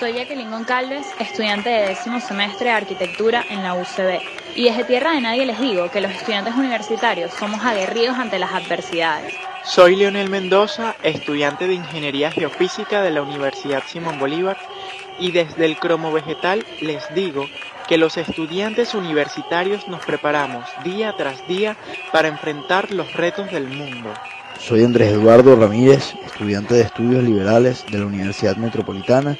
Soy Jacqueline Goncalves, estudiante de décimo semestre de arquitectura en la UCB. Y desde tierra de nadie les digo que los estudiantes universitarios somos aguerridos ante las adversidades. Soy Leonel Mendoza, estudiante de Ingeniería Geofísica de la Universidad Simón Bolívar. Y desde el cromo vegetal les digo que los estudiantes universitarios nos preparamos día tras día para enfrentar los retos del mundo. Soy Andrés Eduardo Ramírez, estudiante de estudios liberales de la Universidad Metropolitana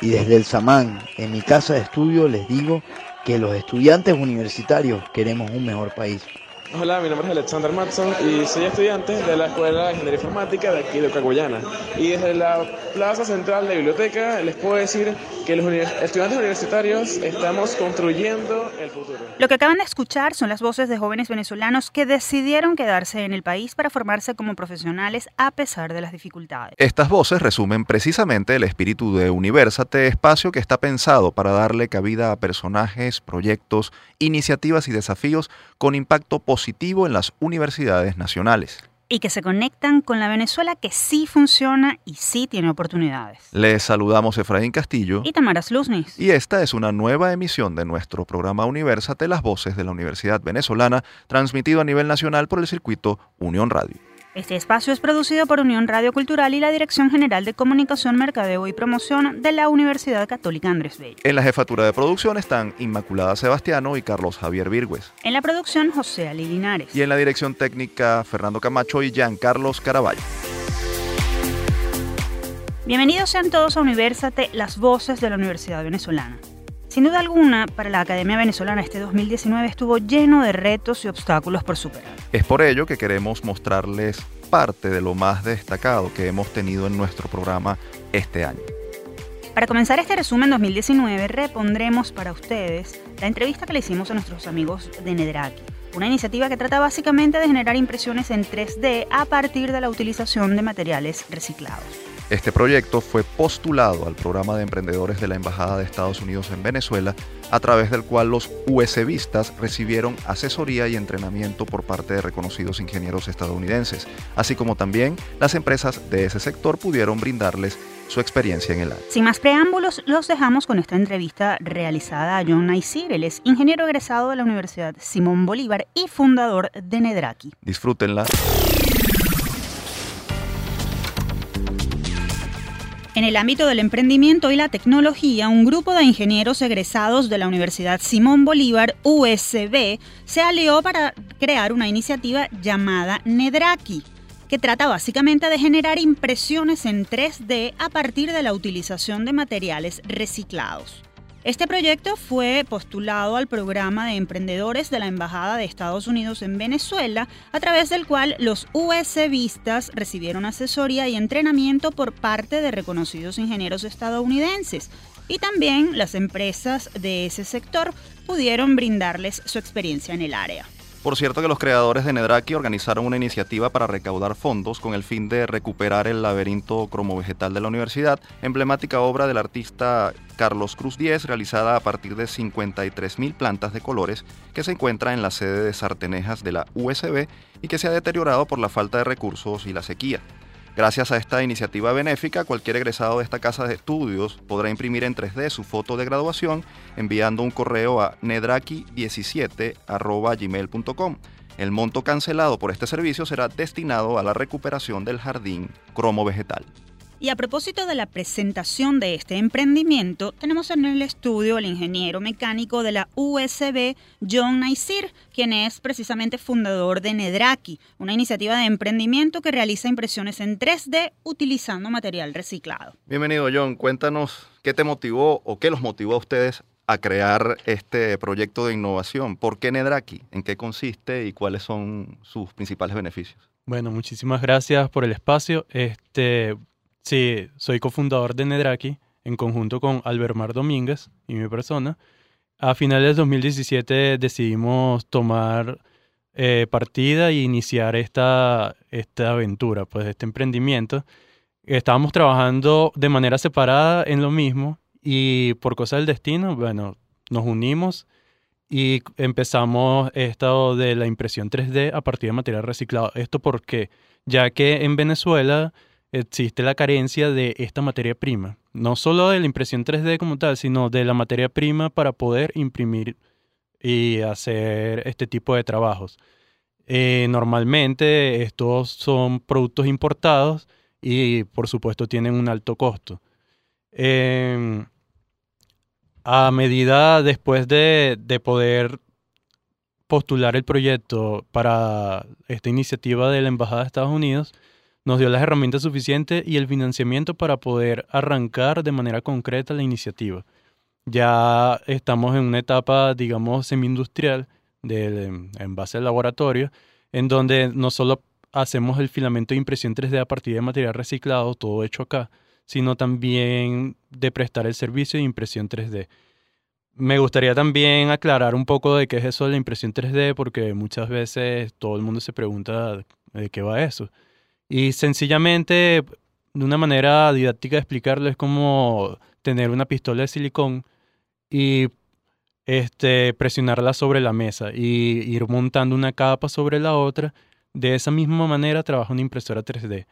y desde el Samán, en mi casa de estudio, les digo que los estudiantes universitarios queremos un mejor país. Hola, mi nombre es Alexander Matson y soy estudiante de la Escuela de Ingeniería Informática de aquí de Caguayana. Y desde la Plaza Central de Biblioteca les puedo decir que los estudiantes universitarios estamos construyendo el futuro. Lo que acaban de escuchar son las voces de jóvenes venezolanos que decidieron quedarse en el país para formarse como profesionales a pesar de las dificultades. Estas voces resumen precisamente el espíritu de Universate, espacio que está pensado para darle cabida a personajes, proyectos, iniciativas y desafíos con impacto positivo en las universidades nacionales. Y que se conectan con la Venezuela que sí funciona y sí tiene oportunidades. Les saludamos Efraín Castillo y Tamara Sluznis. Y esta es una nueva emisión de nuestro programa Universate, las voces de la Universidad Venezolana, transmitido a nivel nacional por el circuito Unión Radio. Este espacio es producido por Unión Radio Cultural y la Dirección General de Comunicación, Mercadeo y Promoción de la Universidad Católica Andrés Bello. En la jefatura de producción están Inmaculada Sebastiano y Carlos Javier Virgües. En la producción, José Ali Linares. Y en la dirección técnica, Fernando Camacho y Carlos Caraballo. Bienvenidos sean todos a Universate, las voces de la Universidad Venezolana. Sin duda alguna, para la Academia Venezolana este 2019 estuvo lleno de retos y obstáculos por superar. Es por ello que queremos mostrarles parte de lo más destacado que hemos tenido en nuestro programa este año. Para comenzar este resumen 2019, repondremos para ustedes la entrevista que le hicimos a nuestros amigos de Nedraki, una iniciativa que trata básicamente de generar impresiones en 3D a partir de la utilización de materiales reciclados. Este proyecto fue postulado al programa de emprendedores de la Embajada de Estados Unidos en Venezuela, a través del cual los USBistas recibieron asesoría y entrenamiento por parte de reconocidos ingenieros estadounidenses, así como también las empresas de ese sector pudieron brindarles su experiencia en el área. Sin más preámbulos, los dejamos con esta entrevista realizada a John Naisir. Él es ingeniero egresado de la Universidad Simón Bolívar y fundador de Nedraki. Disfrútenla. En el ámbito del emprendimiento y la tecnología, un grupo de ingenieros egresados de la Universidad Simón Bolívar, USB, se alió para crear una iniciativa llamada Nedraki, que trata básicamente de generar impresiones en 3D a partir de la utilización de materiales reciclados. Este proyecto fue postulado al programa de emprendedores de la Embajada de Estados Unidos en Venezuela, a través del cual los USBistas recibieron asesoría y entrenamiento por parte de reconocidos ingenieros estadounidenses. Y también las empresas de ese sector pudieron brindarles su experiencia en el área. Por cierto que los creadores de Nedraki organizaron una iniciativa para recaudar fondos con el fin de recuperar el laberinto cromovegetal de la universidad, emblemática obra del artista Carlos Cruz Díez, realizada a partir de 53.000 plantas de colores que se encuentra en la sede de Sartenejas de la USB y que se ha deteriorado por la falta de recursos y la sequía. Gracias a esta iniciativa benéfica, cualquier egresado de esta casa de estudios podrá imprimir en 3D su foto de graduación enviando un correo a nedraki17.gmail.com. El monto cancelado por este servicio será destinado a la recuperación del jardín cromo vegetal. Y a propósito de la presentación de este emprendimiento, tenemos en el estudio al ingeniero mecánico de la USB, John Naisir, quien es precisamente fundador de Nedraki, una iniciativa de emprendimiento que realiza impresiones en 3D utilizando material reciclado. Bienvenido, John. Cuéntanos qué te motivó o qué los motivó a ustedes a crear este proyecto de innovación. ¿Por qué Nedraki? ¿En qué consiste y cuáles son sus principales beneficios? Bueno, muchísimas gracias por el espacio. Este, Sí, soy cofundador de Nedraki en conjunto con Albermar Domínguez y mi persona. A finales de 2017 decidimos tomar eh, partida e iniciar esta, esta aventura, pues este emprendimiento. Estábamos trabajando de manera separada en lo mismo y por cosa del destino, bueno, nos unimos y empezamos esto de la impresión 3D a partir de material reciclado. Esto porque, ya que en Venezuela existe la carencia de esta materia prima. no solo de la impresión 3D como tal, sino de la materia prima para poder imprimir y hacer este tipo de trabajos. Eh, normalmente estos son productos importados y por supuesto tienen un alto costo. Em, a medida después de, de poder postular el proyecto para esta iniciativa de la Embajada de Estados Unidos, nos dio las herramientas suficientes y el financiamiento para poder arrancar de manera concreta la iniciativa. Ya estamos en una etapa, digamos, semi-industrial en base al laboratorio, en donde no solo hacemos el filamento de impresión 3D a partir de material reciclado, todo hecho acá, sino también de prestar el servicio de impresión 3D. Me gustaría también aclarar un poco de qué es eso de la impresión 3D, porque muchas veces todo el mundo se pregunta de qué va eso. Y sencillamente, de una manera didáctica de explicarlo, es como tener una pistola de silicón y este, presionarla sobre la mesa y ir montando una capa sobre la otra. De esa misma manera trabaja una impresora 3D.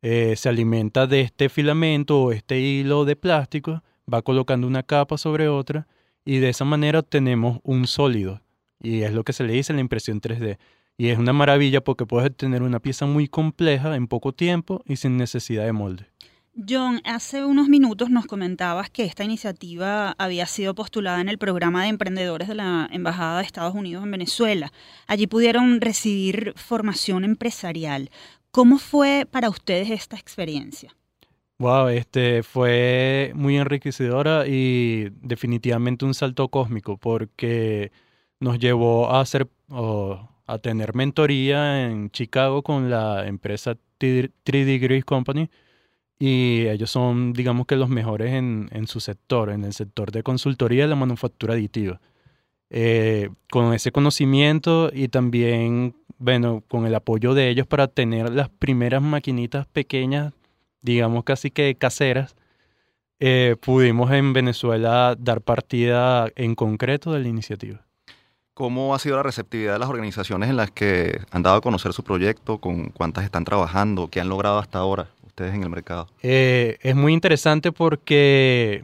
Eh, se alimenta de este filamento o este hilo de plástico, va colocando una capa sobre otra y de esa manera obtenemos un sólido. Y es lo que se le dice la impresión 3D. Y es una maravilla porque puedes tener una pieza muy compleja en poco tiempo y sin necesidad de molde. John, hace unos minutos nos comentabas que esta iniciativa había sido postulada en el programa de emprendedores de la Embajada de Estados Unidos en Venezuela. Allí pudieron recibir formación empresarial. ¿Cómo fue para ustedes esta experiencia? Wow, este fue muy enriquecedora y definitivamente un salto cósmico porque nos llevó a hacer a tener mentoría en Chicago con la empresa 3 Degrees Company y ellos son, digamos que los mejores en, en su sector, en el sector de consultoría de la manufactura aditiva. Eh, con ese conocimiento y también, bueno, con el apoyo de ellos para tener las primeras maquinitas pequeñas, digamos casi que caseras, eh, pudimos en Venezuela dar partida en concreto de la iniciativa. ¿Cómo ha sido la receptividad de las organizaciones en las que han dado a conocer su proyecto? ¿Con cuántas están trabajando? ¿Qué han logrado hasta ahora ustedes en el mercado? Eh, es muy interesante porque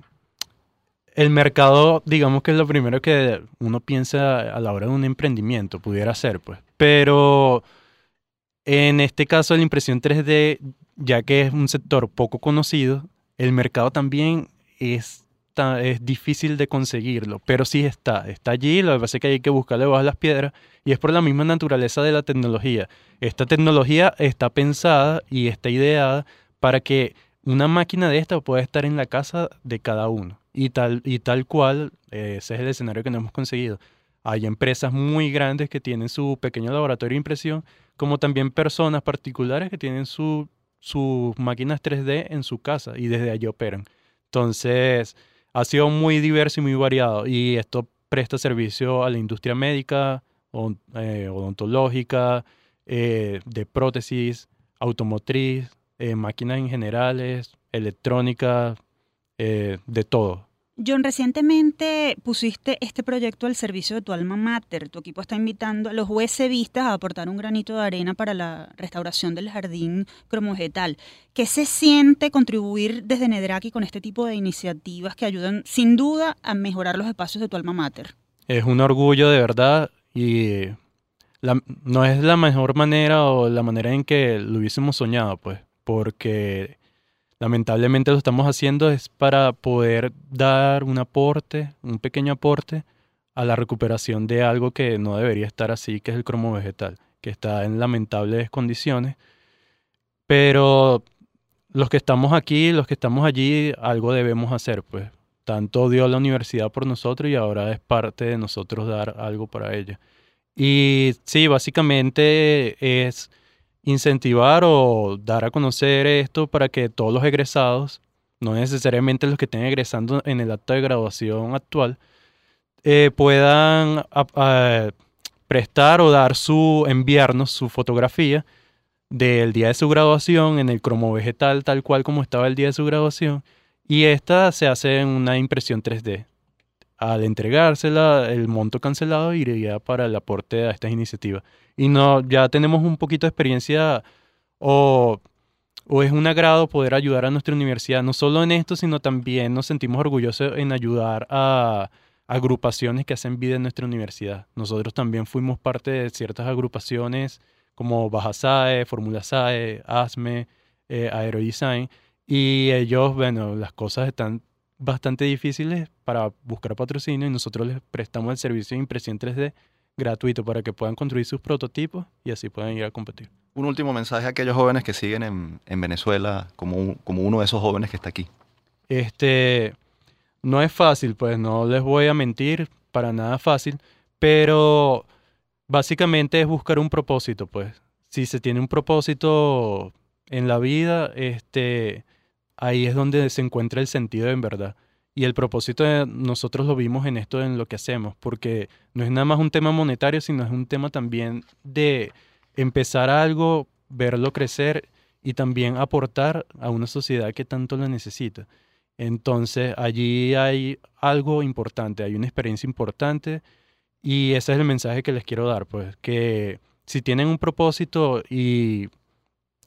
el mercado, digamos que es lo primero que uno piensa a la hora de un emprendimiento, pudiera ser, pues. Pero en este caso, la impresión 3D, ya que es un sector poco conocido, el mercado también es es difícil de conseguirlo, pero sí está, está allí, lo que pasa es que hay que buscarle bajo las piedras y es por la misma naturaleza de la tecnología. Esta tecnología está pensada y está ideada para que una máquina de esta pueda estar en la casa de cada uno y tal, y tal cual, eh, ese es el escenario que no hemos conseguido. Hay empresas muy grandes que tienen su pequeño laboratorio de impresión, como también personas particulares que tienen sus máquinas 3D en su casa y desde allí operan. Entonces, ha sido muy diverso y muy variado y esto presta servicio a la industria médica, eh, odontológica, eh, de prótesis, automotriz, eh, máquinas en generales, electrónica, de todo. John, recientemente pusiste este proyecto al servicio de tu alma mater. Tu equipo está invitando a los USBistas a aportar un granito de arena para la restauración del jardín cromovegetal. ¿Qué se siente contribuir desde Nedraki con este tipo de iniciativas que ayudan sin duda a mejorar los espacios de tu alma mater? Es un orgullo de verdad y no es la mejor manera o la manera en que lo hubiésemos soñado, pues, porque lamentablemente lo estamos haciendo es para poder dar un aporte, un pequeño aporte a la recuperación de algo que no debería estar así, que es el cromo vegetal, que está en lamentables condiciones. Pero los que estamos aquí, los que estamos allí, algo debemos hacer, pues. Tanto dio la universidad por nosotros y ahora es parte de nosotros dar algo para ella. Y sí, básicamente es incentivar o dar a conocer esto para que todos los egresados, no necesariamente los que estén egresando en el acto de graduación actual, eh, puedan prestar o dar su, enviarnos su fotografía del día de su graduación en el cromo vegetal tal cual como estaba el día de su graduación y esta se hace en una impresión 3D. Al entregársela, el monto cancelado iría para el aporte a estas iniciativas y no, ya tenemos un poquito de experiencia o o es un agrado poder ayudar a nuestra universidad, no solo en esto, sino también nos sentimos orgullosos en ayudar a agrupaciones que hacen vida en nuestra universidad. Nosotros también fuimos parte de ciertas agrupaciones como Baja SAE, Fórmula SAE, ASME, eh, Aerodesign, y ellos, bueno, las cosas están bastante difíciles para buscar patrocinio y nosotros les prestamos el servicio de impresión 3D gratuito para que puedan construir sus prototipos y así puedan ir a competir. Un último mensaje a aquellos jóvenes que siguen en, en Venezuela como, como uno de esos jóvenes que está aquí. Este, no es fácil, pues no les voy a mentir, para nada fácil, pero básicamente es buscar un propósito, pues. Si se tiene un propósito en la vida, este, ahí es donde se encuentra el sentido en verdad. Y el propósito de nosotros lo vimos en esto, en lo que hacemos, porque no es nada más un tema monetario, sino es un tema también de empezar algo, verlo crecer y también aportar a una sociedad que tanto lo necesita. Entonces allí hay algo importante, hay una experiencia importante y ese es el mensaje que les quiero dar, pues que si tienen un propósito y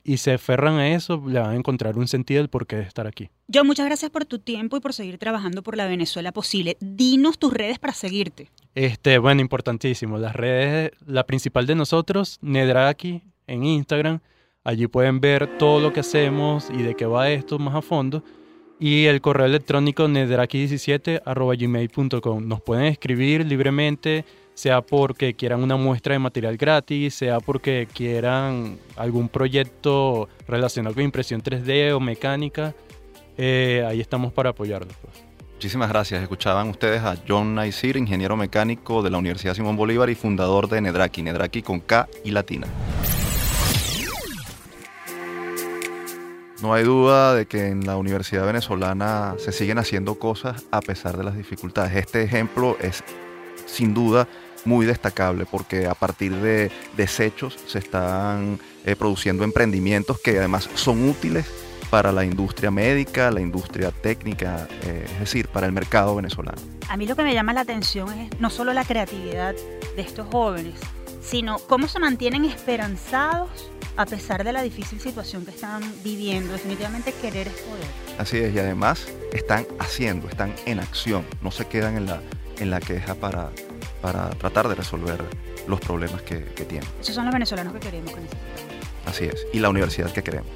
y se aferran a eso, le van a encontrar un sentido del porqué de estar aquí. Yo muchas gracias por tu tiempo y por seguir trabajando por la Venezuela posible. Dinos tus redes para seguirte. Este, bueno, importantísimo. Las redes, la principal de nosotros, Nedraki, en Instagram. Allí pueden ver todo lo que hacemos y de qué va esto más a fondo. Y el correo electrónico nedraki17 Nos pueden escribir libremente sea porque quieran una muestra de material gratis, sea porque quieran algún proyecto relacionado con impresión 3D o mecánica, eh, ahí estamos para apoyarlos. Pues. Muchísimas gracias. Escuchaban ustedes a John Naisir, ingeniero mecánico de la Universidad Simón Bolívar y fundador de Nedraki, Nedraki con K y latina. No hay duda de que en la Universidad Venezolana se siguen haciendo cosas a pesar de las dificultades. Este ejemplo es sin duda muy destacable porque a partir de desechos se están eh, produciendo emprendimientos que además son útiles para la industria médica, la industria técnica, eh, es decir, para el mercado venezolano. A mí lo que me llama la atención es no solo la creatividad de estos jóvenes, sino cómo se mantienen esperanzados a pesar de la difícil situación que están viviendo. Definitivamente querer es poder. Así es, y además están haciendo, están en acción, no se quedan en la, en la queja para para tratar de resolver los problemas que, que tienen. Esos son los venezolanos que queremos que Así es, y la universidad que queremos.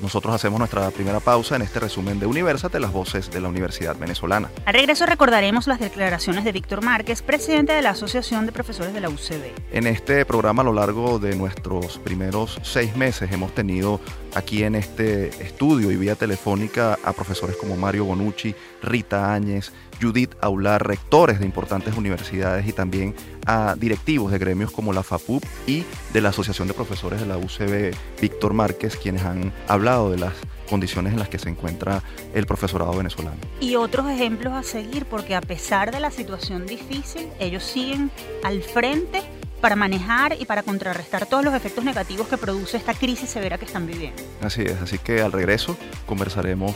Nosotros hacemos nuestra primera pausa en este resumen de Universate, las voces de la Universidad Venezolana. Al regreso recordaremos las declaraciones de Víctor Márquez, presidente de la Asociación de Profesores de la UCB. En este programa, a lo largo de nuestros primeros seis meses, hemos tenido aquí en este estudio y vía telefónica a profesores como Mario Bonucci, Rita Áñez, Judith Aular, rectores de importantes universidades y también a directivos de gremios como la FAPUP y de la Asociación de Profesores de la UCB, Víctor Márquez, quienes han hablado de las condiciones en las que se encuentra el profesorado venezolano. Y otros ejemplos a seguir, porque a pesar de la situación difícil, ellos siguen al frente para manejar y para contrarrestar todos los efectos negativos que produce esta crisis severa que están viviendo. Así es, así que al regreso conversaremos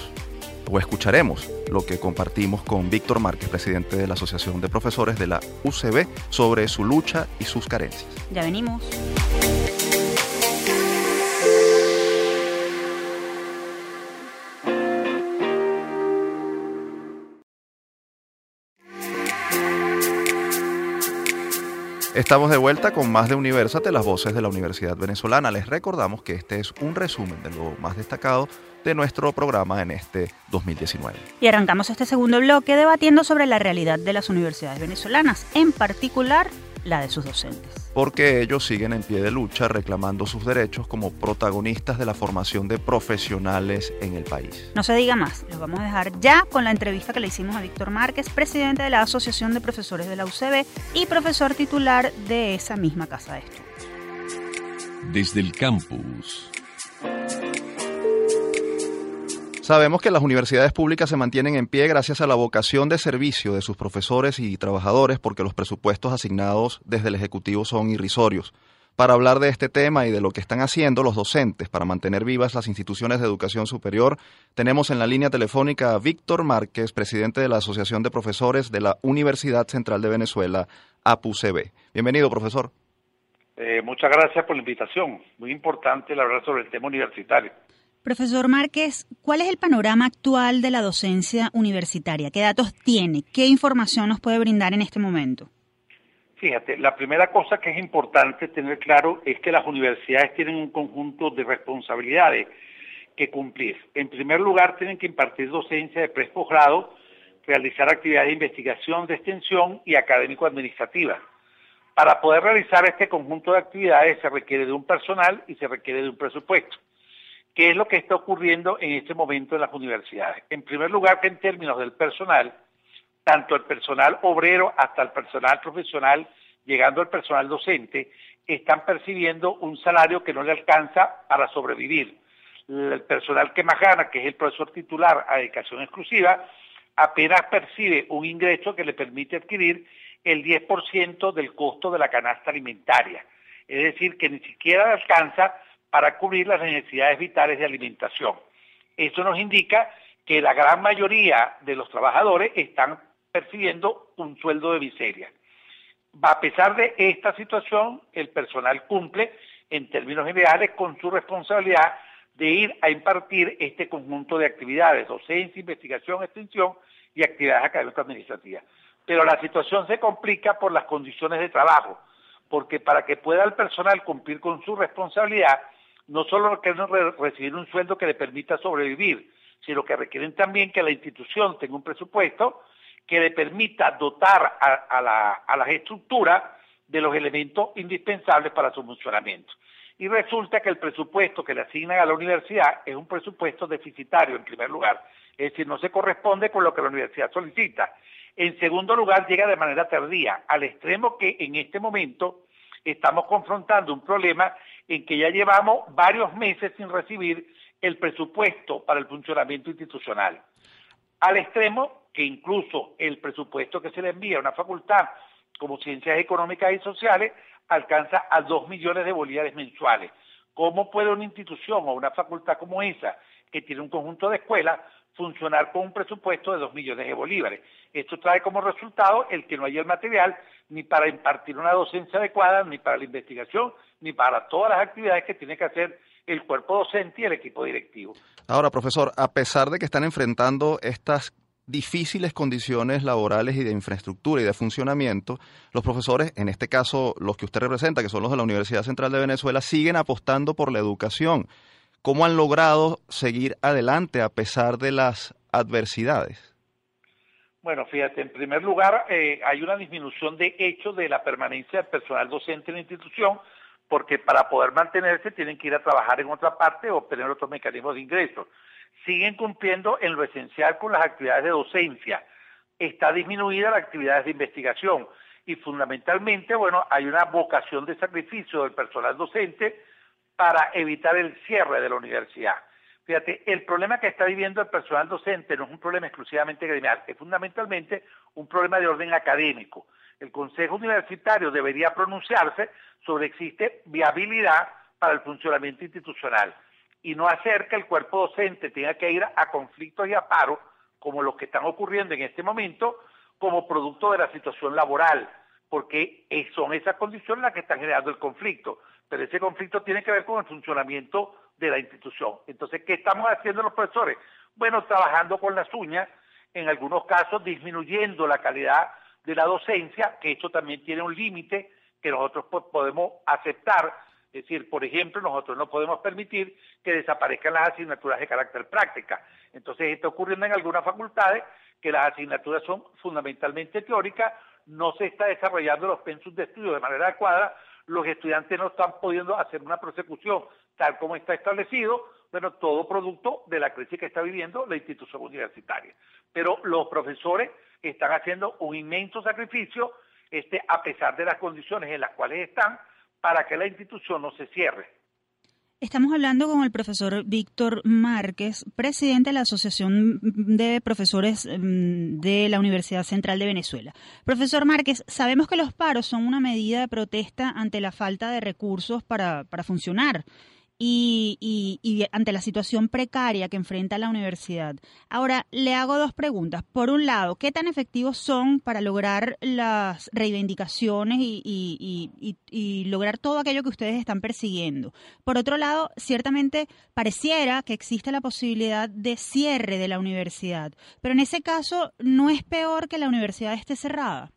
o escucharemos lo que compartimos con Víctor Márquez, presidente de la Asociación de Profesores de la UCB, sobre su lucha y sus carencias. Ya venimos. Estamos de vuelta con más de Universate, las voces de la Universidad Venezolana. Les recordamos que este es un resumen de lo más destacado de nuestro programa en este 2019. Y arrancamos este segundo bloque debatiendo sobre la realidad de las universidades venezolanas, en particular la de sus docentes. Porque ellos siguen en pie de lucha reclamando sus derechos como protagonistas de la formación de profesionales en el país. No se diga más, los vamos a dejar ya con la entrevista que le hicimos a Víctor Márquez, presidente de la Asociación de Profesores de la UCB y profesor titular de esa misma casa de estudios. Desde el campus. Sabemos que las universidades públicas se mantienen en pie gracias a la vocación de servicio de sus profesores y trabajadores porque los presupuestos asignados desde el Ejecutivo son irrisorios. Para hablar de este tema y de lo que están haciendo los docentes para mantener vivas las instituciones de educación superior, tenemos en la línea telefónica a Víctor Márquez, presidente de la Asociación de Profesores de la Universidad Central de Venezuela, APUCB. Bienvenido, profesor. Eh, muchas gracias por la invitación. Muy importante hablar sobre el tema universitario. Profesor Márquez, ¿cuál es el panorama actual de la docencia universitaria? ¿Qué datos tiene? ¿Qué información nos puede brindar en este momento? Fíjate, la primera cosa que es importante tener claro es que las universidades tienen un conjunto de responsabilidades que cumplir. En primer lugar, tienen que impartir docencia de preposgrado, realizar actividades de investigación, de extensión y académico-administrativa. Para poder realizar este conjunto de actividades se requiere de un personal y se requiere de un presupuesto. ¿Qué es lo que está ocurriendo en este momento en las universidades? En primer lugar, que en términos del personal, tanto el personal obrero hasta el personal profesional, llegando al personal docente, están percibiendo un salario que no le alcanza para sobrevivir. El personal que más gana, que es el profesor titular a dedicación exclusiva, apenas percibe un ingreso que le permite adquirir el 10% del costo de la canasta alimentaria. Es decir, que ni siquiera alcanza para cubrir las necesidades vitales de alimentación. Eso nos indica que la gran mayoría de los trabajadores están percibiendo un sueldo de miseria. A pesar de esta situación, el personal cumple en términos generales con su responsabilidad de ir a impartir este conjunto de actividades, docencia, investigación, extensión y actividades académicas administrativas. Pero la situación se complica por las condiciones de trabajo, porque para que pueda el personal cumplir con su responsabilidad, no solo requieren recibir un sueldo que le permita sobrevivir, sino que requieren también que la institución tenga un presupuesto que le permita dotar a, las estructuras de los elementos indispensables para su funcionamiento. Y resulta que el presupuesto que le asignan a la universidad es un presupuesto deficitario en primer lugar, es decir, no se corresponde con lo que la universidad solicita. En segundo lugar, llega de manera tardía, al extremo que en este momento estamos confrontando un problema en que ya llevamos varios meses sin recibir el presupuesto para el funcionamiento institucional. Al extremo que incluso el presupuesto que se le envía a una facultad como Ciencias Económicas y Sociales alcanza a dos millones de bolívares mensuales. ¿Cómo puede una institución o una facultad como esa, que tiene un conjunto de escuelas, funcionar con un presupuesto de dos millones de bolívares? Esto trae como resultado el que no haya el material ni para impartir una docencia adecuada, ni para la investigación, ni para todas las actividades que tiene que hacer el cuerpo docente y el equipo directivo. Ahora, profesor, a pesar de que están enfrentando estas difíciles condiciones laborales y de infraestructura y de funcionamiento, los profesores, en este caso los que usted representa, que son los de la Universidad Central de Venezuela, siguen apostando por la educación. ¿Cómo han logrado seguir adelante a pesar de las adversidades? Bueno, fíjate, en primer lugar, eh, hay una disminución de hecho de la permanencia del personal docente en la institución, porque para poder mantenerse tienen que ir a trabajar en otra parte o obtener otros mecanismos de ingreso siguen cumpliendo en lo esencial con las actividades de docencia. Está disminuida las actividades de investigación y fundamentalmente, bueno, hay una vocación de sacrificio del personal docente para evitar el cierre de la universidad. Fíjate, el problema que está viviendo el personal docente no es un problema exclusivamente gremial, es fundamentalmente un problema de orden académico. El Consejo Universitario debería pronunciarse sobre existe viabilidad para el funcionamiento institucional y no hacer que el cuerpo docente tenga que ir a conflictos y a paros como los que están ocurriendo en este momento como producto de la situación laboral, porque son esas condiciones las que están generando el conflicto, pero ese conflicto tiene que ver con el funcionamiento de la institución. Entonces, ¿qué estamos haciendo los profesores? Bueno, trabajando con las uñas, en algunos casos disminuyendo la calidad de la docencia, que esto también tiene un límite que nosotros podemos aceptar es decir, por ejemplo, nosotros no podemos permitir que desaparezcan las asignaturas de carácter práctica. Entonces, está ocurriendo en algunas facultades que las asignaturas son fundamentalmente teóricas, no se está desarrollando los pensos de estudio de manera adecuada, los estudiantes no están pudiendo hacer una prosecución tal como está establecido, bueno, todo producto de la crisis que está viviendo la institución universitaria. Pero los profesores están haciendo un inmenso sacrificio, este, a pesar de las condiciones en las cuales están, para que la institución no se cierre. Estamos hablando con el profesor Víctor Márquez, presidente de la Asociación de Profesores mm, de la Universidad Central de Venezuela. Profesor Márquez, sabemos que los paros son una medida de protesta ante la falta de recursos para, para funcionar y, y, ante la situación precaria que enfrenta la universidad. Ahora, le hago dos preguntas. Por un lado, ¿qué tan efectivos son para lograr las reivindicaciones y, y, lograr todo aquello que ustedes están persiguiendo? Por otro lado, ciertamente pareciera que existe la posibilidad de cierre de la universidad, pero en ese caso, ¿no es peor que la universidad esté cerrada?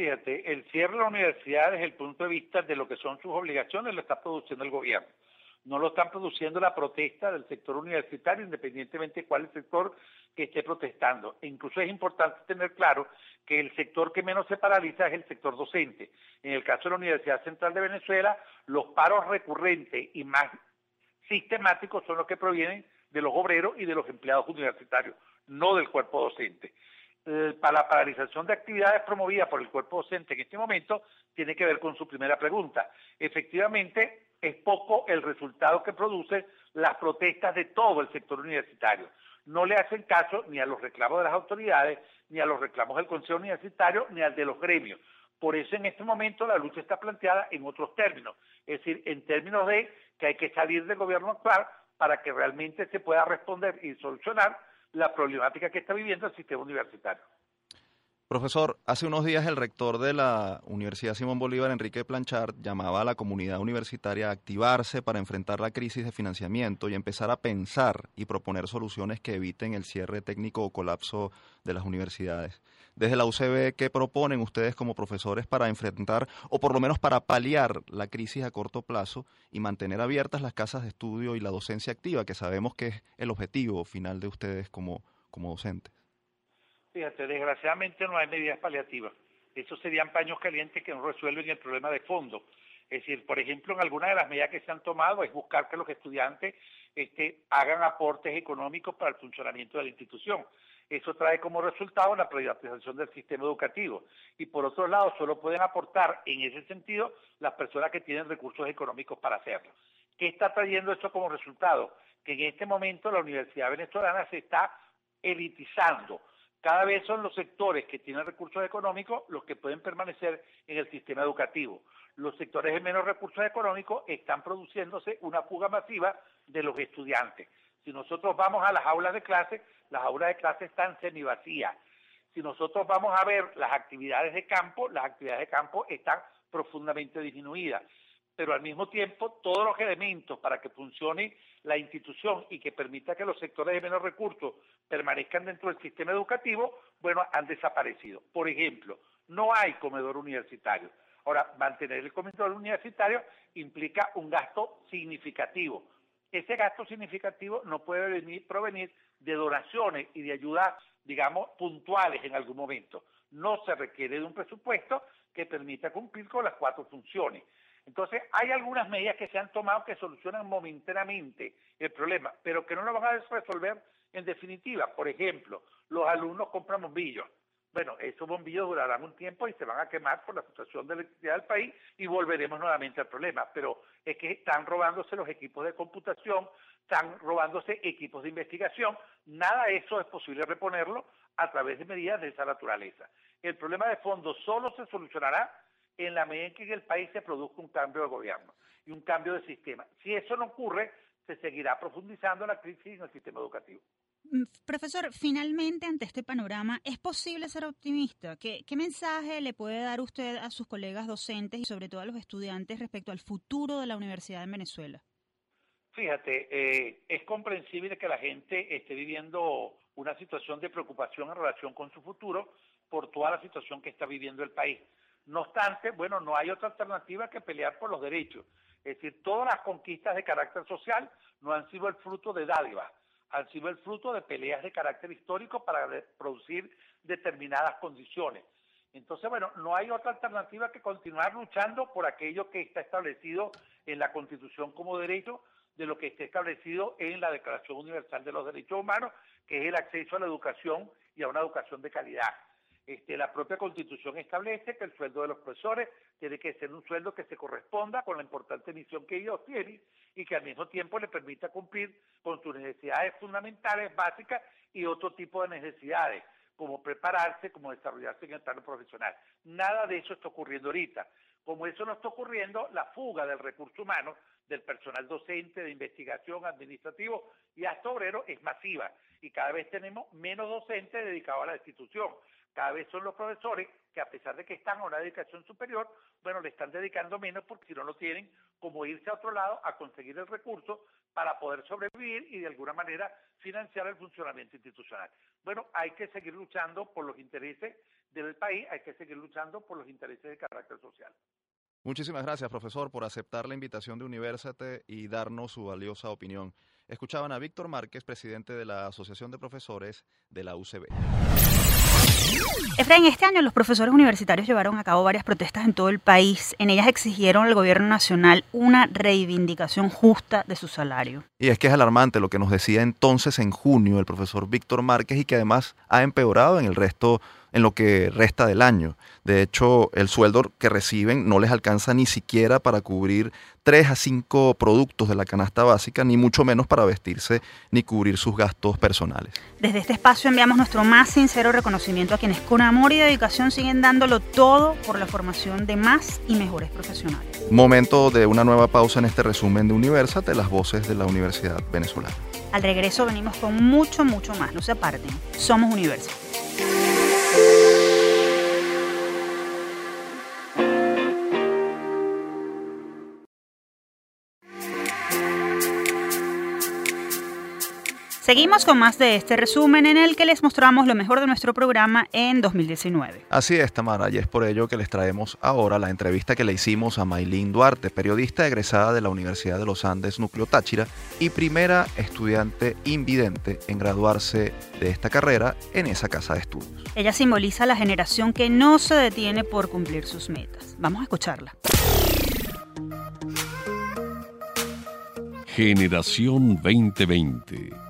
Fíjate, el cierre de la universidad desde el punto de vista de lo que son sus obligaciones lo está produciendo el gobierno. No lo están produciendo la protesta del sector universitario, independientemente de cuál es el sector que esté protestando. E incluso es importante tener claro que el sector que menos se paraliza es el sector docente. En el caso de la Universidad Central de Venezuela, los paros recurrentes y más sistemáticos son los que provienen de los obreros y de los empleados universitarios, no del cuerpo docente. Eh, para la paralización de actividades promovidas por el cuerpo docente en este momento tiene que ver con su primera pregunta. Efectivamente, es poco el resultado que producen las protestas de todo el sector universitario. No le hacen caso ni a los reclamos de las autoridades, ni a los reclamos del Consejo Universitario, ni al de los gremios. Por eso en este momento la lucha está planteada en otros términos, es decir, en términos de que hay que salir del gobierno actual para que realmente se pueda responder y solucionar la problemática que está viviendo el sistema universitario. Profesor, hace unos días el rector de la Universidad Simón Bolívar, Enrique Planchard, llamaba a la comunidad universitaria a activarse para enfrentar la crisis de financiamiento y empezar a pensar y proponer soluciones que eviten el cierre técnico o colapso de las universidades. Desde la UCB, ¿qué proponen ustedes como profesores para enfrentar o por lo menos para paliar la crisis a corto plazo y mantener abiertas las casas de estudio y la docencia activa, que sabemos que es el objetivo final de ustedes como, como docentes? Fíjate, desgraciadamente no hay medidas paliativas. Esos serían paños calientes que no resuelven el problema de fondo. Es decir, por ejemplo, en algunas de las medidas que se han tomado es buscar que los estudiantes este, hagan aportes económicos para el funcionamiento de la institución. Eso trae como resultado la privatización del sistema educativo. Y por otro lado, solo pueden aportar en ese sentido las personas que tienen recursos económicos para hacerlo. ¿Qué está trayendo esto como resultado? Que en este momento la Universidad Venezolana se está elitizando cada vez son los sectores que tienen recursos económicos los que pueden permanecer en el sistema educativo. Los sectores de menos recursos económicos están produciéndose una fuga masiva de los estudiantes. Si nosotros vamos a las aulas de clase, las aulas de clase están semivacías. Si nosotros vamos a ver las actividades de campo, las actividades de campo están profundamente disminuidas pero al mismo tiempo todos los elementos para que funcione la institución y que permita que los sectores de menos recursos permanezcan dentro del sistema educativo, bueno, han desaparecido. Por ejemplo, no hay comedor universitario. Ahora, mantener el comedor universitario implica un gasto significativo. Ese gasto significativo no puede venir, provenir de donaciones y de ayudas, digamos, puntuales en algún momento. No se requiere de un presupuesto que permita cumplir con las cuatro funciones. Entonces, hay algunas medidas que se han tomado que solucionan momentáneamente el problema, pero que no lo van a resolver en definitiva. Por ejemplo, los alumnos compran bombillos. Bueno, esos bombillos durarán un tiempo y se van a quemar por la situación de electricidad del país y volveremos nuevamente al problema. Pero es que están robándose los equipos de computación, están robándose equipos de investigación. Nada de eso es posible reponerlo a través de medidas de esa naturaleza. El problema de fondo solo se solucionará en la medida en que en el país se produzca un cambio de gobierno y un cambio de sistema. Si eso no ocurre, se seguirá profundizando la crisis en el sistema educativo. Mm, profesor, finalmente ante este panorama, ¿es posible ser optimista? ¿Qué, mensaje le puede dar usted a sus colegas docentes y sobre todo a los estudiantes respecto al futuro de la universidad en Venezuela? Fíjate, eh, es comprensible que la gente esté viviendo una situación de preocupación en relación con su futuro por toda la situación que está viviendo el país. No obstante, bueno, no hay otra alternativa que pelear por los derechos. Es decir, todas las conquistas de carácter social no han sido el fruto de dádivas, han sido el fruto de peleas de carácter histórico para producir determinadas condiciones. Entonces, bueno, no hay otra alternativa que continuar luchando por aquello que está establecido en la Constitución como derecho, de lo que está establecido en la Declaración Universal de los Derechos Humanos, que es el acceso a la educación y a una educación de calidad. Este, la propia Constitución establece que el sueldo de los profesores tiene que ser un sueldo que se corresponda con la importante misión que ellos tienen y que al mismo tiempo le permita cumplir con sus necesidades fundamentales, básicas y otro tipo de necesidades, como prepararse, como desarrollarse en el plano profesional. Nada de eso está ocurriendo ahorita. Como eso no está ocurriendo, la fuga del recurso humano, del personal docente, de investigación, administrativo y hasta obrero es masiva y cada vez tenemos menos docentes dedicados a la institución. Cada vez son los profesores que a pesar de que están a una dedicación superior, bueno, le están dedicando menos porque si no, no tienen como irse a otro lado a conseguir el recurso para poder sobrevivir y de alguna manera financiar el funcionamiento institucional. Bueno, hay que seguir luchando por los intereses del país, hay que seguir luchando por los intereses de carácter social. Muchísimas gracias, profesor, por aceptar la invitación de Universate y darnos su valiosa opinión. Escuchaban a Víctor Márquez, presidente de la Asociación de Profesores de la UCB. Efraín, este año los profesores universitarios llevaron a cabo varias protestas en todo el país. En ellas exigieron al gobierno nacional una reivindicación justa de su salario. Y es que es alarmante lo que nos decía entonces en junio el profesor Víctor Márquez y que además ha empeorado en el resto en lo que resta del año. De hecho, el sueldo que reciben no les alcanza ni siquiera para cubrir tres a cinco productos de la canasta básica, ni mucho menos para vestirse ni cubrir sus gastos personales. Desde este espacio enviamos nuestro más sincero reconocimiento a quienes con amor y dedicación siguen dándolo todo por la formación de más y mejores profesionales. Momento de una nueva pausa en este resumen de Universate, las voces de la Universidad Venezolana. Al regreso venimos con mucho, mucho más. No se aparten. Somos Universate. Seguimos con más de este resumen en el que les mostramos lo mejor de nuestro programa en 2019. Así es, Tamara, y es por ello que les traemos ahora la entrevista que le hicimos a Maylin Duarte, periodista egresada de la Universidad de los Andes Núcleo Táchira y primera estudiante invidente en graduarse de esta carrera en esa casa de estudios. Ella simboliza la generación que no se detiene por cumplir sus metas. Vamos a escucharla. Generación 2020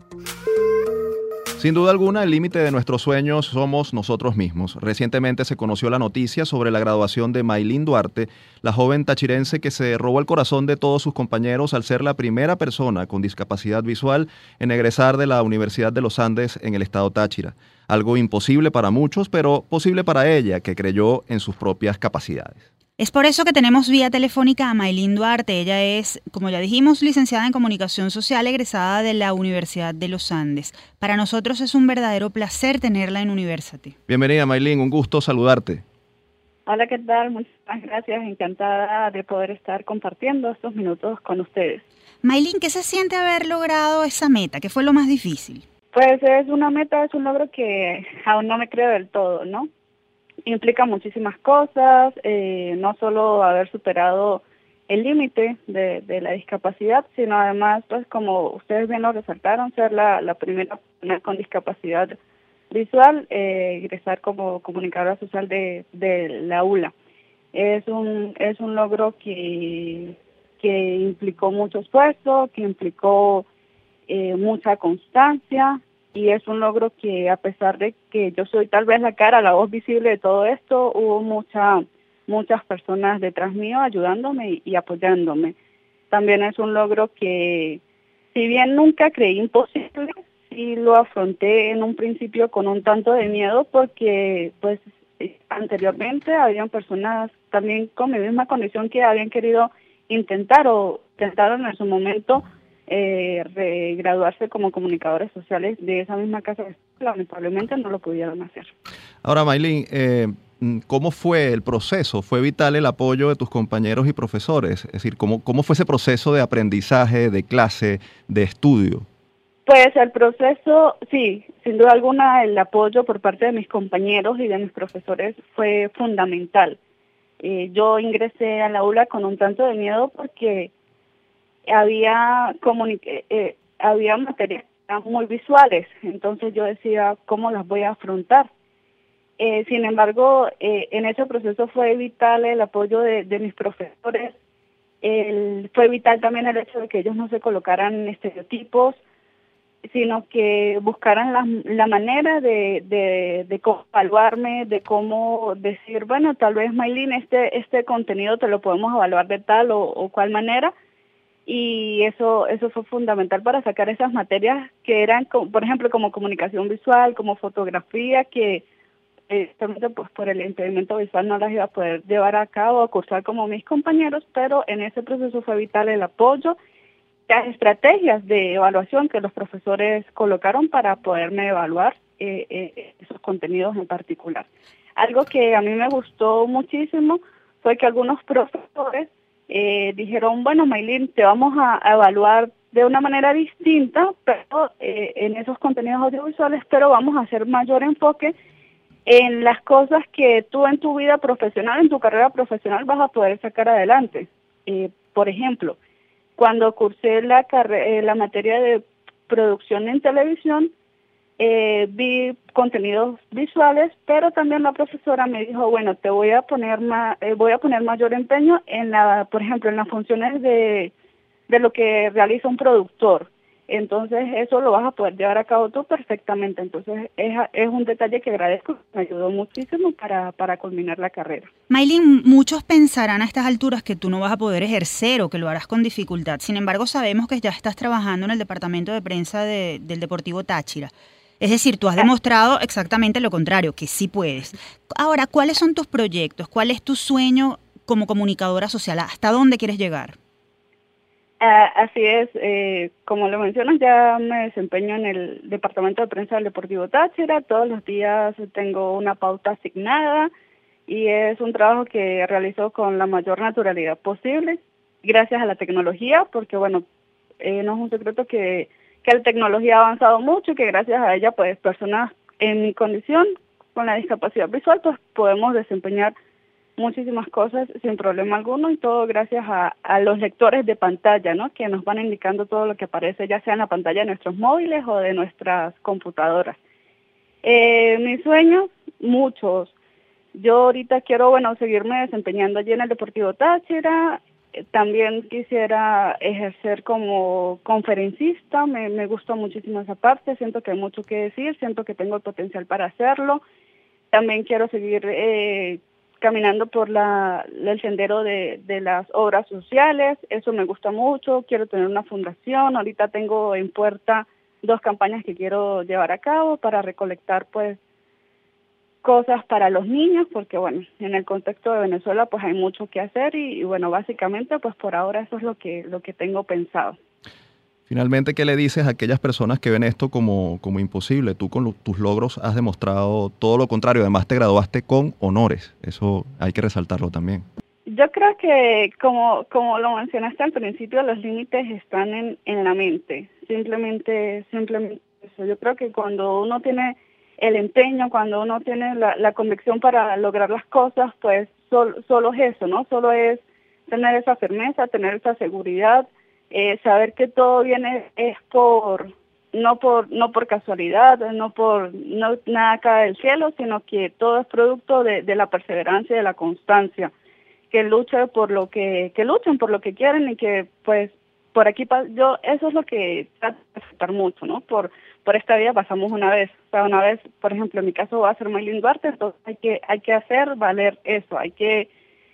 sin duda alguna, el límite de nuestros sueños somos nosotros mismos. Recientemente se conoció la noticia sobre la graduación de Maylin Duarte, la joven tachirense que se robó el corazón de todos sus compañeros al ser la primera persona con discapacidad visual en egresar de la Universidad de los Andes en el estado Táchira. Algo imposible para muchos, pero posible para ella, que creyó en sus propias capacidades. Es por eso que tenemos vía telefónica a Maylin Duarte. Ella es, como ya dijimos, licenciada en Comunicación Social, egresada de la Universidad de los Andes. Para nosotros es un verdadero placer tenerla en University. Bienvenida, Maylin, un gusto saludarte. Hola, ¿qué tal? Muchas gracias. Encantada de poder estar compartiendo estos minutos con ustedes. Maylin, ¿qué se siente haber logrado esa meta? ¿Qué fue lo más difícil? Pues es una meta, es un logro que aún no me creo del todo, ¿no? Implica muchísimas cosas, eh, no solo haber superado el límite de, de, la discapacidad, sino además, pues como ustedes bien lo resaltaron, ser la, primera persona con discapacidad visual, eh, ingresar como comunicadora social de, de la ULA. Es un, es un logro que, que implicó mucho esfuerzo, que implicó eh, mucha constancia, y es un logro que a pesar de que yo soy tal vez la cara, la voz visible de todo esto, hubo mucha, muchas personas detrás mío ayudándome y apoyándome. También es un logro que, si bien nunca creí imposible, sí lo afronté en un principio con un tanto de miedo porque pues anteriormente habían personas también con mi misma condición que habían querido intentar o intentaron en su momento eh, graduarse como comunicadores sociales de esa misma casa, lamentablemente no lo pudieron hacer. Ahora, Maylin, eh, ¿cómo fue el proceso? ¿Fue vital el apoyo de tus compañeros y profesores? Es decir, ¿cómo, cómo fue ese proceso de aprendizaje, de clase, de estudio? Pues el proceso, sí, sin duda alguna el apoyo por parte de mis compañeros y de mis profesores fue fundamental. Eh, yo ingresé a la aula con un tanto de miedo porque había, eh, eh, había materias muy visuales, entonces yo decía, ¿cómo las voy a afrontar? Eh, sin embargo, eh, en ese proceso fue vital el apoyo de, mis profesores, fue vital también el hecho de que ellos no se colocaran estereotipos, sino que buscaran la, la manera de evaluarme, de cómo decir, bueno, tal vez Maylin, este, este contenido te lo podemos evaluar de tal o, o cual manera, y eso eso fue fundamental para sacar esas materias que eran por ejemplo como comunicación visual como fotografía que evidentemente pues por el impedimento visual no las iba a poder llevar a cabo o cursar como mis compañeros, pero en ese proceso fue vital el apoyo, las estrategias de evaluación que los profesores colocaron para poderme evaluar eh, eh, esos contenidos en particular. Algo que a mí me gustó muchísimo fue que algunos profesores eh, dijeron, bueno, Maylin, te vamos a, evaluar de una manera distinta, pero en esos contenidos audiovisuales, pero vamos a hacer mayor enfoque en las cosas que tú en tu vida profesional, en tu carrera profesional vas a poder sacar adelante. Eh, por ejemplo, cuando cursé la, eh, la materia de producción en televisión, eh, vi contenidos visuales, pero también la profesora me dijo, bueno, te voy a poner más, voy a poner mayor empeño en la, por ejemplo, en las funciones de, de lo que realiza un productor entonces eso lo vas a poder llevar a cabo tú perfectamente. Entonces es, es un detalle que agradezco, me ayudó muchísimo para, para culminar la carrera. Maylin, muchos pensarán a estas alturas que tú no vas a poder ejercer o que lo harás con dificultad. Sin embargo, sabemos que ya estás trabajando en el departamento de prensa del Deportivo Táchira. Es decir, tú has demostrado exactamente lo contrario, que sí puedes. Ahora, ¿cuáles son tus proyectos? ¿Cuál es tu sueño como comunicadora social? ¿Hasta dónde quieres llegar? Ah, así es, eh, como lo mencionas, ya me desempeño en el Departamento de Prensa del Deportivo Táchira, todos los días tengo una pauta asignada y es un trabajo que realizo con la mayor naturalidad posible, gracias a la tecnología, porque bueno, eh, no es un secreto que, que la tecnología ha avanzado mucho y que gracias a ella, pues personas en mi condición, con la discapacidad visual, pues podemos desempeñar muchísimas cosas sin problema alguno y todo gracias a, a, los lectores de pantalla, ¿no? Que nos van indicando todo lo que aparece, ya sea en la pantalla de nuestros móviles o de nuestras computadoras. Eh, mis sueños, muchos. Yo ahorita quiero, bueno, seguirme desempeñando allí en el Deportivo Táchira. También quisiera ejercer como conferencista. Me, me gusta muchísimo esa parte. Siento que hay mucho que decir. Siento que tengo el potencial para hacerlo. También quiero seguir eh, caminando por la, el sendero de, de, las obras sociales, eso me gusta mucho, quiero tener una fundación, ahorita tengo en puerta dos campañas que quiero llevar a cabo para recolectar pues cosas para los niños, porque bueno, en el contexto de Venezuela pues hay mucho que hacer y, y bueno, básicamente pues por ahora eso es lo que, lo que tengo pensado. Finalmente, ¿qué le dices a aquellas personas que ven esto como, como imposible? Tú con tus logros has demostrado todo lo contrario, además te graduaste con honores, eso hay que resaltarlo también. Yo creo que, como, como lo mencionaste al principio, los límites están en, en la mente, simplemente, simplemente eso. Yo creo que cuando uno tiene el empeño, cuando uno tiene la, convicción para lograr las cosas, pues solo es eso, ¿no? Solo es tener esa firmeza, tener esa seguridad, eh, saber que todo viene es por no por no por casualidad, no por no nada cae del cielo, sino que todo es producto de, de la perseverancia y de la constancia, que luchen por lo que que luchen por lo que quieren y que pues por aquí yo eso es lo que trato de aceptar mucho, ¿no? Por por esta vida pasamos una vez, o sea, una vez, por ejemplo, en mi caso va a ser Maylin Duarte, entonces hay que hay que hacer valer eso, hay que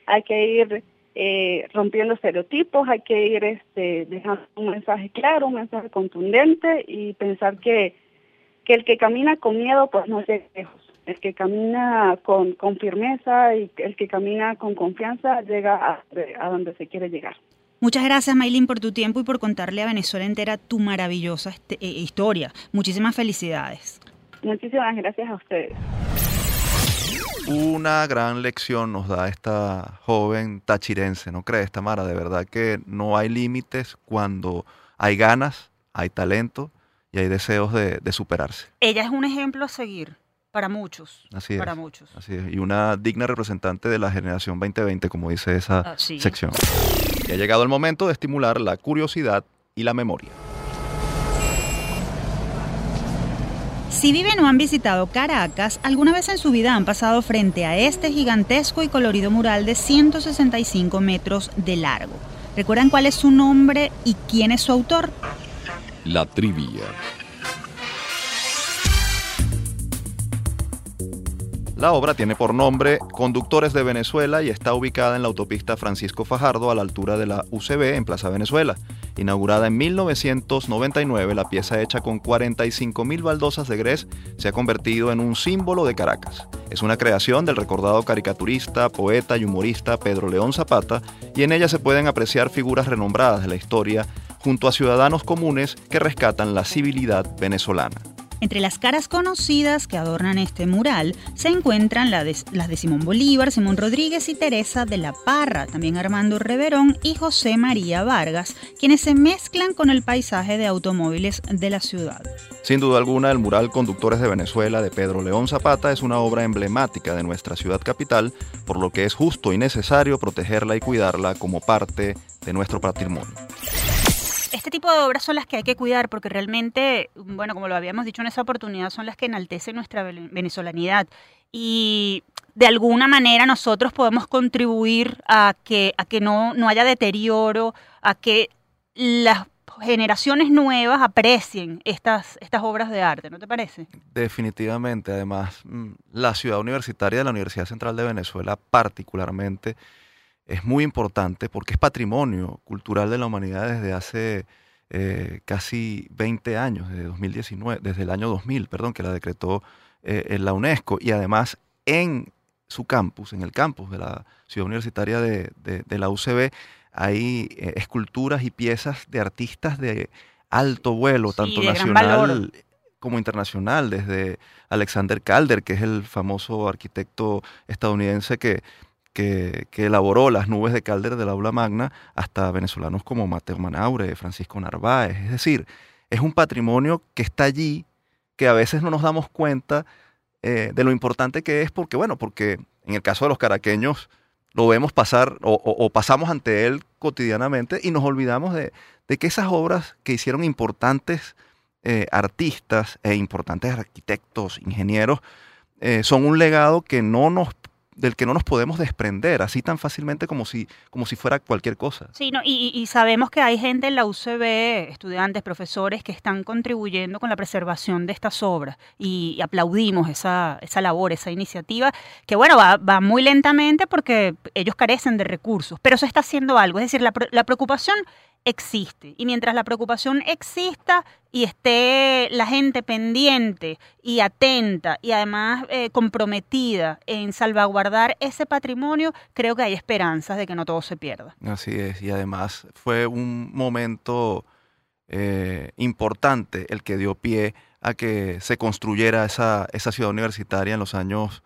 hay que ir eh, rompiendo estereotipos, hay que ir este, dejando un mensaje claro, un mensaje contundente y pensar que, que el que camina con miedo pues no llega lejos. El que camina con, con firmeza y el que camina con confianza llega a, a donde se quiere llegar. Muchas gracias, Maylin, por tu tiempo y por contarle a Venezuela entera tu maravillosa este, eh, historia. Muchísimas felicidades. Muchísimas gracias a ustedes. Una gran lección nos da esta joven tachirense, ¿no crees, Tamara? De verdad que no hay límites cuando hay ganas, hay talento y hay deseos de, superarse. Ella es un ejemplo a seguir para muchos. Así Para muchos. Así es. Y una digna representante de la generación 2020, como dice esa ah, sección. Y ha llegado el momento de estimular la curiosidad y la memoria. Si viven o han visitado Caracas, alguna vez en su vida han pasado frente a este gigantesco y colorido mural de 165 metros de largo. ¿Recuerdan cuál es su nombre y quién es su autor? La trivia. La obra tiene por nombre Conductores de Venezuela y está ubicada en la autopista Francisco Fajardo a la altura de la UCB en Plaza Venezuela. Inaugurada en 1999, la pieza hecha con 45.000 baldosas de grés se ha convertido en un símbolo de Caracas. Es una creación del recordado caricaturista, poeta y humorista Pedro León Zapata y en ella se pueden apreciar figuras renombradas de la historia junto a ciudadanos comunes que rescatan la civilidad venezolana. Entre las caras conocidas que adornan este mural se encuentran las de, Simón Bolívar, Simón Rodríguez y Teresa de la Parra, también Armando Reverón y José María Vargas, quienes se mezclan con el paisaje de automóviles de la ciudad. Sin duda alguna, el mural Conductores de Venezuela de Pedro León Zapata es una obra emblemática de nuestra ciudad capital, por lo que es justo y necesario protegerla y cuidarla como parte de nuestro patrimonio este tipo de obras son las que hay que cuidar porque realmente, bueno, como lo habíamos dicho en esa oportunidad, son las que enaltecen nuestra venezolanidad. Y de alguna manera nosotros podemos contribuir a que, a que no, no haya deterioro, a que las generaciones nuevas aprecien estas, estas obras de arte, ¿no te parece? Definitivamente, además, mm, la ciudad universitaria de la Universidad Central de Venezuela particularmente es muy importante porque es patrimonio cultural de la humanidad desde hace eh, casi 20 años, desde, 2019, desde el año 2000, perdón, que la decretó eh, la UNESCO. Y además en su campus, en el campus de la ciudad universitaria de, la UCB, hay eh, esculturas y piezas de artistas de alto vuelo, tanto nacional como internacional, desde Alexander Calder, que es el famoso arquitecto estadounidense que que, elaboró las nubes de Calder del aula magna hasta venezolanos como Mateo Manaure, Francisco Narváez. Es decir, es un patrimonio que está allí, que a veces no nos damos cuenta eh, de lo importante que es, porque, bueno, porque en el caso de los caraqueños lo vemos pasar o, pasamos ante él cotidianamente y nos olvidamos de, que esas obras que hicieron importantes eh, artistas e importantes arquitectos, ingenieros, eh, son un legado que no nos del que no nos podemos desprender así tan fácilmente como si, como si fuera cualquier cosa. Sí, no, y, sabemos que hay gente en la UCB, estudiantes, profesores, que están contribuyendo con la preservación de estas obras y, aplaudimos esa, esa labor, esa iniciativa, que bueno, va, va, muy lentamente porque ellos carecen de recursos, pero se está haciendo algo, es decir, la, la preocupación existe. Y mientras la preocupación exista y esté la gente pendiente y atenta y además eh, comprometida en salvaguardar ese patrimonio, creo que hay esperanzas de que no todo se pierda. Así es, y además fue un momento eh, importante el que dio pie a que se construyera esa, esa ciudad universitaria en los años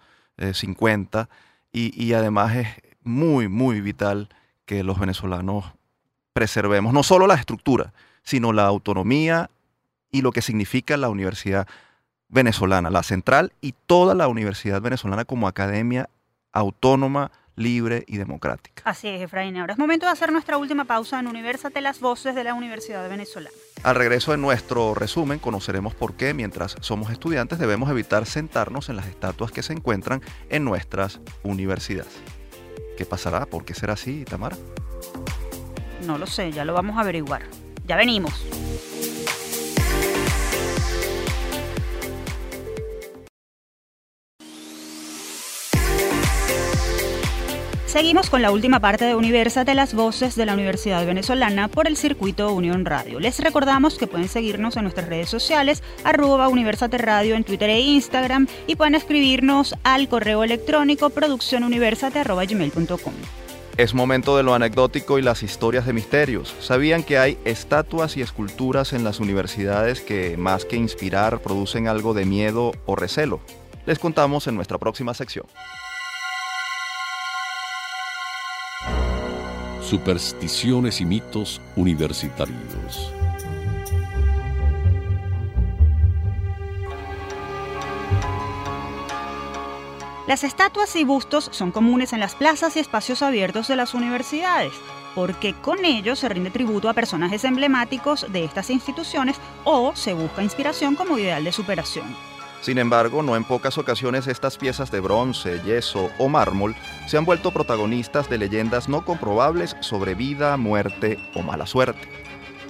50 eh, y además es muy, muy vital que los venezolanos preservemos no solo la estructura, sino la autonomía y lo que significa la universidad venezolana, la central y toda la universidad venezolana como academia autónoma, libre y democrática. Así es, Efraín. Ahora es momento de hacer nuestra última pausa en Universate las Voces de la Universidad Venezolana. Al regreso de nuestro resumen conoceremos por qué mientras somos estudiantes debemos evitar sentarnos en las estatuas que se encuentran en nuestras universidades. ¿Qué pasará? ¿Por qué será así, Tamara? No lo sé, ya lo vamos a averiguar. Ya venimos. Seguimos con la última parte de Universate, las voces de la Universidad Venezolana por el circuito Unión Radio. Les recordamos que pueden seguirnos en nuestras redes sociales, arroba Universate Radio en Twitter e Instagram y pueden escribirnos al correo electrónico producciónuniversate.gmail.com. Es momento de lo anecdótico y las historias de misterios. ¿Sabían que hay estatuas y esculturas en las universidades que más que inspirar producen algo de miedo o recelo? Les contamos en nuestra próxima sección. Supersticiones y mitos universitarios. Las estatuas y bustos son comunes en las plazas y espacios abiertos de las universidades, porque con ellos se rinde tributo a personajes emblemáticos de estas instituciones o se busca inspiración como ideal de superación. Sin embargo, no en pocas ocasiones estas piezas de bronce, yeso o mármol se han vuelto protagonistas de leyendas no comprobables sobre vida, muerte o mala suerte.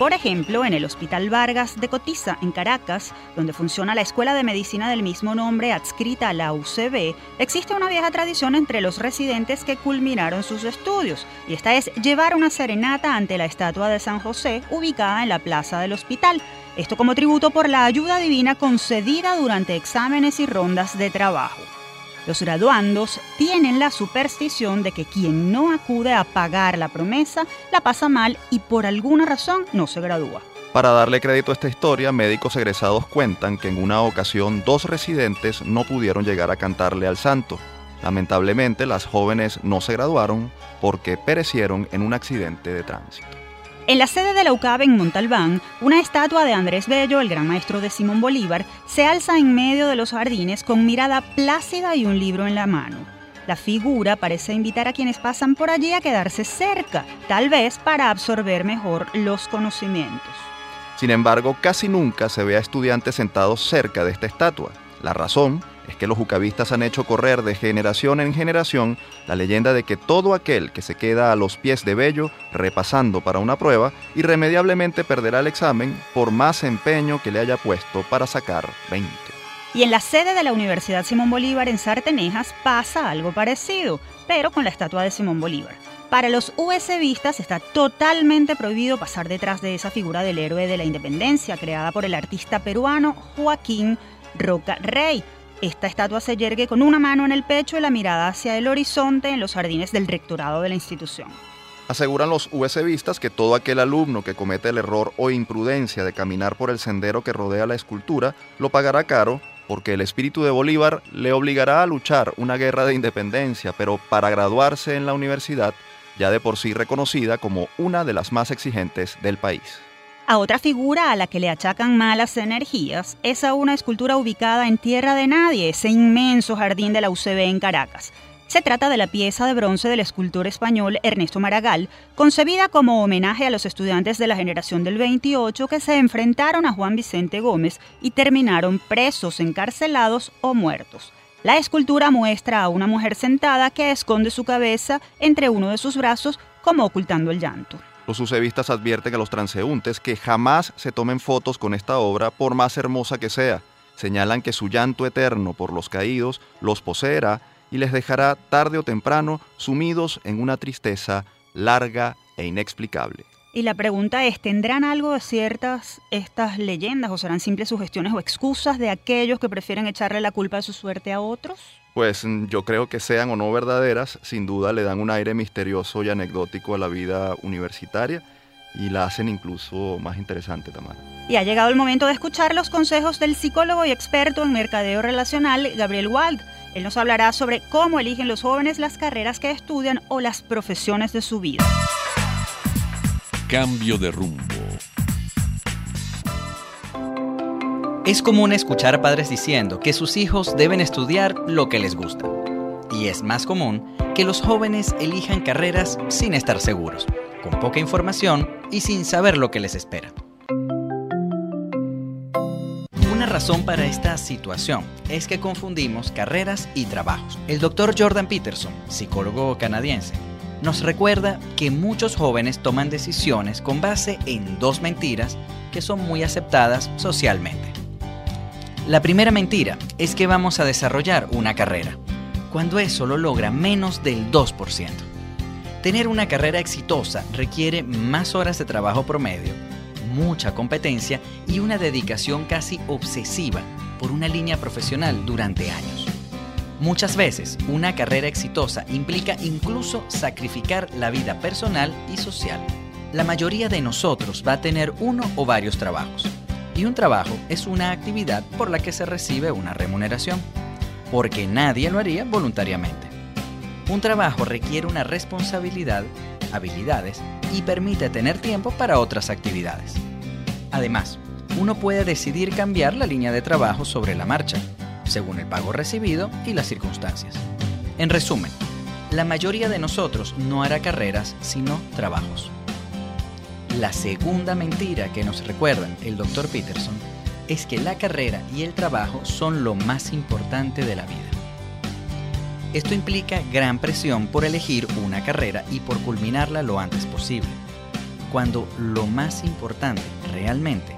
Por ejemplo, en el Hospital Vargas de Cotiza, en Caracas, donde funciona la Escuela de Medicina del mismo nombre adscrita a la UCB, existe una vieja tradición entre los residentes que culminaron sus estudios, y esta es llevar una serenata ante la estatua de San José ubicada en la plaza del hospital. Esto como tributo por la ayuda divina concedida durante exámenes y rondas de trabajo. Los graduandos tienen la superstición de que quien no acude a pagar la promesa la pasa mal y por alguna razón no se gradúa. Para darle crédito a esta historia, médicos egresados cuentan que en una ocasión dos residentes no pudieron llegar a cantarle al santo. Lamentablemente, las jóvenes no se graduaron porque perecieron en un accidente de tránsito. En la sede de la UCAB en Montalbán, una estatua de Andrés Bello, el gran maestro de Simón Bolívar, se alza en medio de los jardines con mirada plácida y un libro en la mano. La figura parece invitar a quienes pasan por allí a quedarse cerca, tal vez para absorber mejor los conocimientos. Sin embargo, casi nunca se ve a estudiantes sentados cerca de esta estatua. La razón es que los jucavistas han hecho correr de generación en generación la leyenda de que todo aquel que se queda a los pies de Bello repasando para una prueba irremediablemente perderá el examen por más empeño que le haya puesto para sacar 20. Y en la sede de la Universidad Simón Bolívar en Sartenejas pasa algo parecido, pero con la estatua de Simón Bolívar. Para los USBistas está totalmente prohibido pasar detrás de esa figura del héroe de la independencia creada por el artista peruano Joaquín Roca Rey, esta estatua se yergue con una mano en el pecho y la mirada hacia el horizonte en los jardines del rectorado de la institución. Aseguran los USBistas que todo aquel alumno que comete el error o imprudencia de caminar por el sendero que rodea la escultura lo pagará caro porque el espíritu de Bolívar le obligará a luchar una guerra de independencia, pero para graduarse en la universidad, ya de por sí reconocida como una de las más exigentes del país. A otra figura a la que le achacan malas energías es a una escultura ubicada en Tierra de Nadie, ese inmenso jardín de la UCB en Caracas. Se trata de la pieza de bronce del escultor español Ernesto Maragall, concebida como homenaje a los estudiantes de la generación del 28 que se enfrentaron a Juan Vicente Gómez y terminaron presos, encarcelados o muertos. La escultura muestra a una mujer sentada que esconde su cabeza entre uno de sus brazos como ocultando el llanto. Los sucevistas advierten a los transeúntes que jamás se tomen fotos con esta obra por más hermosa que sea. Señalan que su llanto eterno por los caídos los poseerá y les dejará tarde o temprano sumidos en una tristeza larga e inexplicable. Y la pregunta es, ¿tendrán algo de ciertas estas leyendas o serán simples sugestiones o excusas de aquellos que prefieren echarle la culpa de su suerte a otros? Pues mm, yo creo que sean o no verdaderas, sin duda le dan un aire misterioso y anecdótico a la vida universitaria y la hacen incluso más interesante, Tamara. Y ha llegado el momento de escuchar los consejos del psicólogo y experto en mercadeo relacional, Gabriel Wald. Él nos hablará sobre cómo eligen los jóvenes las carreras que estudian o las profesiones de su vida. Cambio de rumbo. Es común escuchar a padres diciendo que sus hijos deben estudiar lo que les gusta. Y es más común que los jóvenes elijan carreras sin estar seguros, con poca información y sin saber lo que les espera. Una razón para esta situación es que confundimos carreras y trabajos. El doctor Jordan Peterson, psicólogo canadiense, nos recuerda que muchos jóvenes toman decisiones con base en dos mentiras que son muy aceptadas socialmente. La primera mentira es que vamos a desarrollar una carrera, cuando eso lo logra menos del 2%. Tener una carrera exitosa requiere más horas de trabajo promedio, mucha competencia y una dedicación casi obsesiva por una línea profesional durante años. Muchas veces, una carrera exitosa implica incluso sacrificar la vida personal y social. La mayoría de nosotros va a tener uno o varios trabajos y un trabajo es una actividad por la que se recibe una remuneración, porque nadie lo haría voluntariamente. Un trabajo requiere una responsabilidad, habilidades y permite tener tiempo para otras actividades. Además, uno puede decidir cambiar la línea de trabajo sobre la marcha, según el pago recibido y las circunstancias. En resumen, la mayoría de nosotros no hará carreras, sino trabajos. La segunda mentira que nos recuerdan el Dr. Peterson es que la carrera y el trabajo son lo más importante de la vida. Esto implica gran presión por elegir una carrera y por culminarla lo antes posible. cuando lo más importante realmente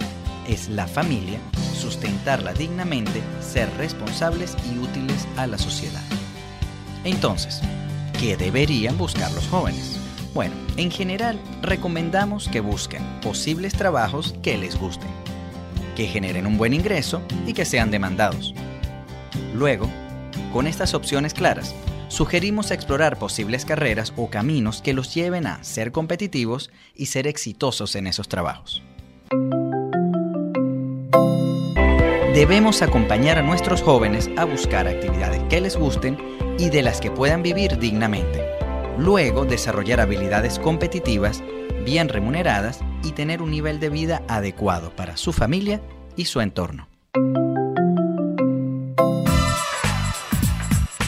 es la familia, sustentarla dignamente, ser responsables y útiles a la sociedad. Entonces, ¿qué deberían buscar los jóvenes? Bueno, en general recomendamos que busquen posibles trabajos que les gusten, que generen un buen ingreso y que sean demandados. Luego, con estas opciones claras, sugerimos explorar posibles carreras o caminos que los lleven a ser competitivos y ser exitosos en esos trabajos. Debemos acompañar a nuestros jóvenes a buscar actividades que les gusten y de las que puedan vivir dignamente. Luego, desarrollar habilidades competitivas, bien remuneradas y tener un nivel de vida adecuado para su familia y su entorno.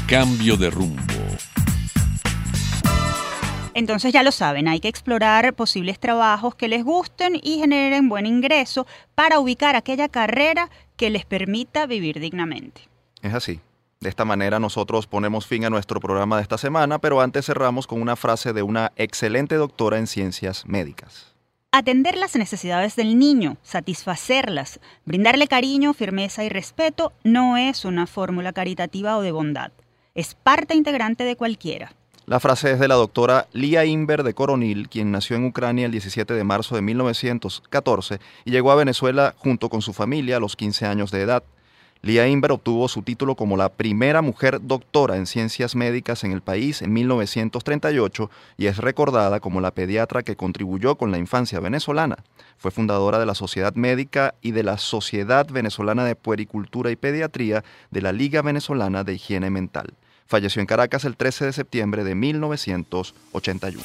Cambio de rumbo. Entonces ya lo saben, hay que explorar posibles trabajos que les gusten y generen buen ingreso para ubicar aquella carrera que les permita vivir dignamente. Es así. De esta manera nosotros ponemos fin a nuestro programa de esta semana, pero antes cerramos con una frase de una excelente doctora en ciencias médicas. Atender las necesidades del niño, satisfacerlas, brindarle cariño, firmeza y respeto no es una fórmula caritativa o de bondad. Es parte integrante de cualquiera. La frase es de la doctora Lia Inver de Coronil, quien nació en Ucrania el 17 de marzo de 1914 y llegó a Venezuela junto con su familia a los 15 años de edad. Lia Inver obtuvo su título como la primera mujer doctora en ciencias médicas en el país en 1938 y es recordada como la pediatra que contribuyó con la infancia venezolana. Fue fundadora de la Sociedad Médica y de la Sociedad Venezolana de Puericultura y Pediatría de la Liga Venezolana de Higiene Mental. Falleció en Caracas el 13 de septiembre de 1981.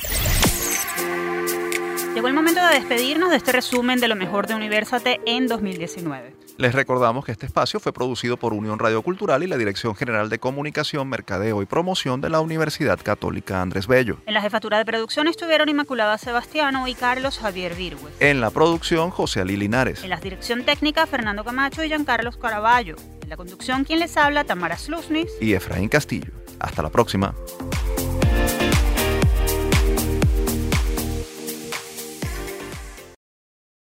Llegó el momento de despedirnos de este resumen de lo mejor de Universate en 2019. Les recordamos que este espacio fue producido por Unión Radio Cultural y la Dirección General de Comunicación, Mercadeo y Promoción de la Universidad Católica Andrés Bello. En la jefatura de producción estuvieron Inmaculada Sebastiano y Carlos Javier Virgües. En la producción, José Ali Linares. En la dirección técnica, Fernando Camacho y Giancarlos Caraballo. En la conducción, quien les habla, Tamara Slusnis y Efraín Castillo. Hasta la próxima.